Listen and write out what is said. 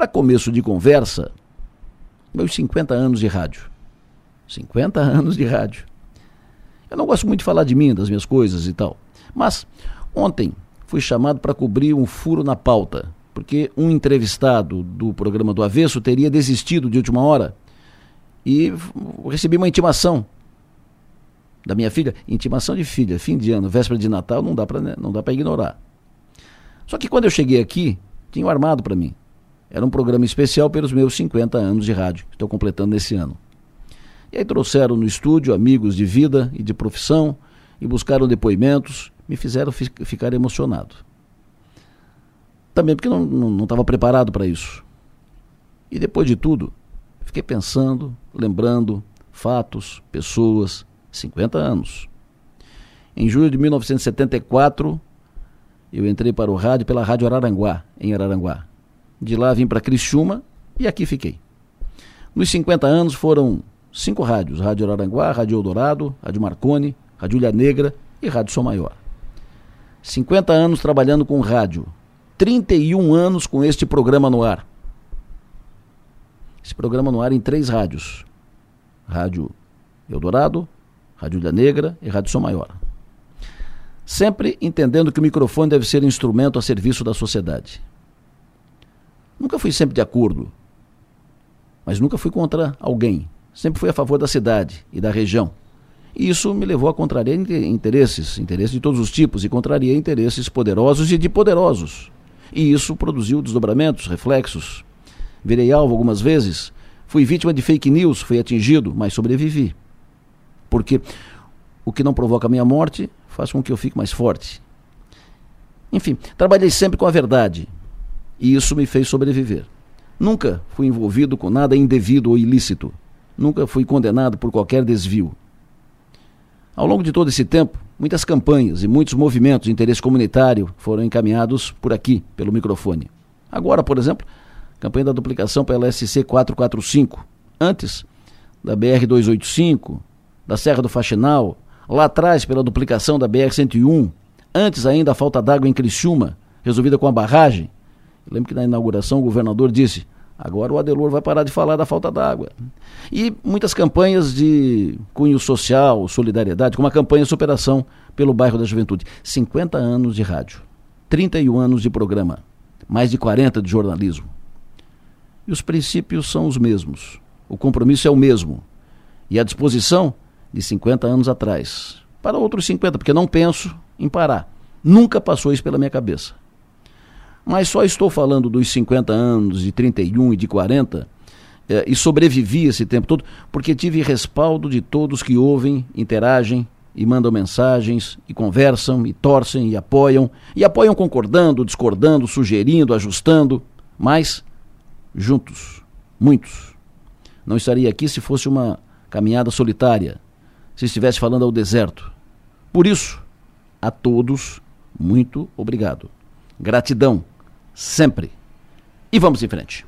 Para começo de conversa, meus 50 anos de rádio. 50 anos de rádio. Eu não gosto muito de falar de mim, das minhas coisas e tal. Mas ontem fui chamado para cobrir um furo na pauta, porque um entrevistado do programa do Avesso teria desistido de última hora e recebi uma intimação da minha filha, intimação de filha, fim de ano, véspera de Natal, não dá para não dá para ignorar. Só que quando eu cheguei aqui, tinham armado para mim. Era um programa especial pelos meus 50 anos de rádio, que estou completando nesse ano. E aí trouxeram no estúdio amigos de vida e de profissão e buscaram depoimentos, me fizeram fi ficar emocionado. Também porque não estava preparado para isso. E depois de tudo, fiquei pensando, lembrando fatos, pessoas, 50 anos. Em julho de 1974, eu entrei para o rádio pela Rádio Araranguá, em Araranguá. De lá vim para Criciúma e aqui fiquei. Nos 50 anos foram cinco rádios: Rádio Araranguá, Rádio Eldorado, Rádio Marconi, Rádio Ilha Negra e Rádio Som Maior. 50 anos trabalhando com rádio, 31 anos com este programa no ar. Esse programa no ar em três rádios: Rádio Eldorado, Rádio Ilha Negra e Rádio Som Maior. Sempre entendendo que o microfone deve ser instrumento a serviço da sociedade. Nunca fui sempre de acordo, mas nunca fui contra alguém. Sempre fui a favor da cidade e da região. E isso me levou a contrariar interesses, interesses de todos os tipos, e contrariar interesses poderosos e de poderosos. E isso produziu desdobramentos, reflexos. Virei alvo algumas vezes, fui vítima de fake news, fui atingido, mas sobrevivi. Porque o que não provoca a minha morte faz com que eu fique mais forte. Enfim, trabalhei sempre com a verdade e isso me fez sobreviver. Nunca fui envolvido com nada indevido ou ilícito. Nunca fui condenado por qualquer desvio. Ao longo de todo esse tempo, muitas campanhas e muitos movimentos de interesse comunitário foram encaminhados por aqui, pelo microfone. Agora, por exemplo, campanha da duplicação pela SC 445. Antes, da BR 285, da Serra do Faxinal, lá atrás pela duplicação da BR-101, antes ainda a falta d'água em Criciúma, resolvida com a barragem. Eu lembro que na inauguração o governador disse, agora o Adelor vai parar de falar da falta d'água. E muitas campanhas de cunho social, solidariedade, como a campanha Superação pelo Bairro da Juventude. 50 anos de rádio, 31 anos de programa, mais de 40 de jornalismo. E os princípios são os mesmos, o compromisso é o mesmo. E a disposição de 50 anos atrás para outros 50, porque não penso em parar. Nunca passou isso pela minha cabeça. Mas só estou falando dos 50 anos, de 31 e de 40, eh, e sobrevivi esse tempo todo, porque tive respaldo de todos que ouvem, interagem e mandam mensagens, e conversam, e torcem, e apoiam, e apoiam concordando, discordando, sugerindo, ajustando, mas juntos, muitos. Não estaria aqui se fosse uma caminhada solitária, se estivesse falando ao deserto. Por isso, a todos, muito obrigado. Gratidão, sempre. E vamos em frente.